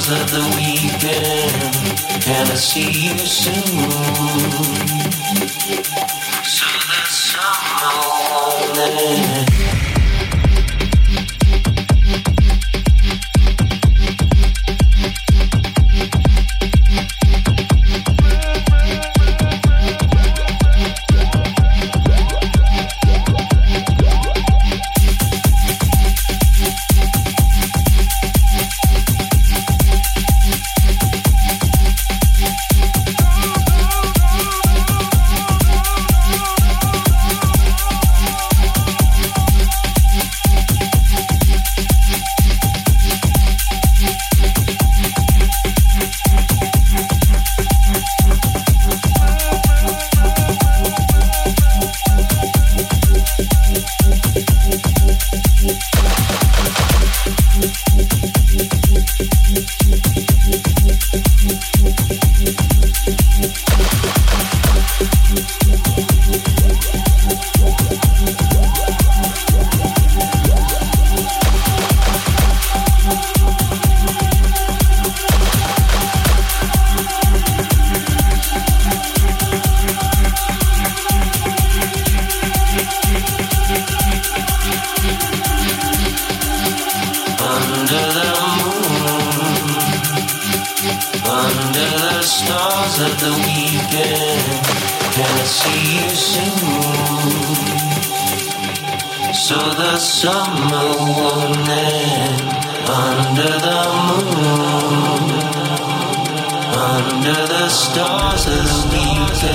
stars of the weekend, can I see you soon? So the summer won't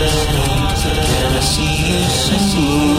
Can I See You Soon?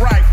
Right,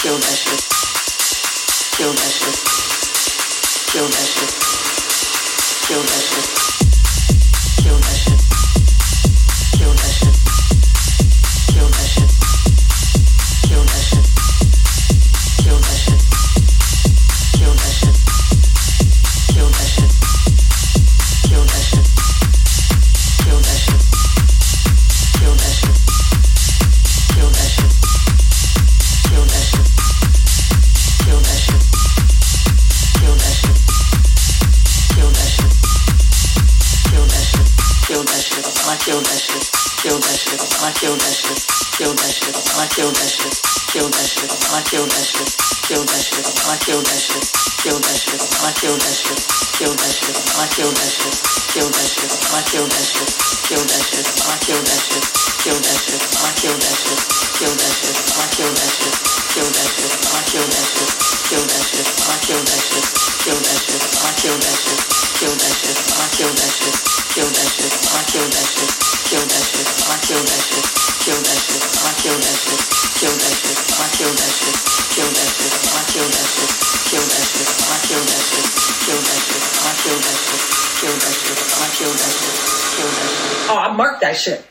Kill that shit. Kill that shit. Kill that shit. Kill that shit. kill that shit. I kill that shit. I kill that shit. I kill that shit. I kill that shit. that should.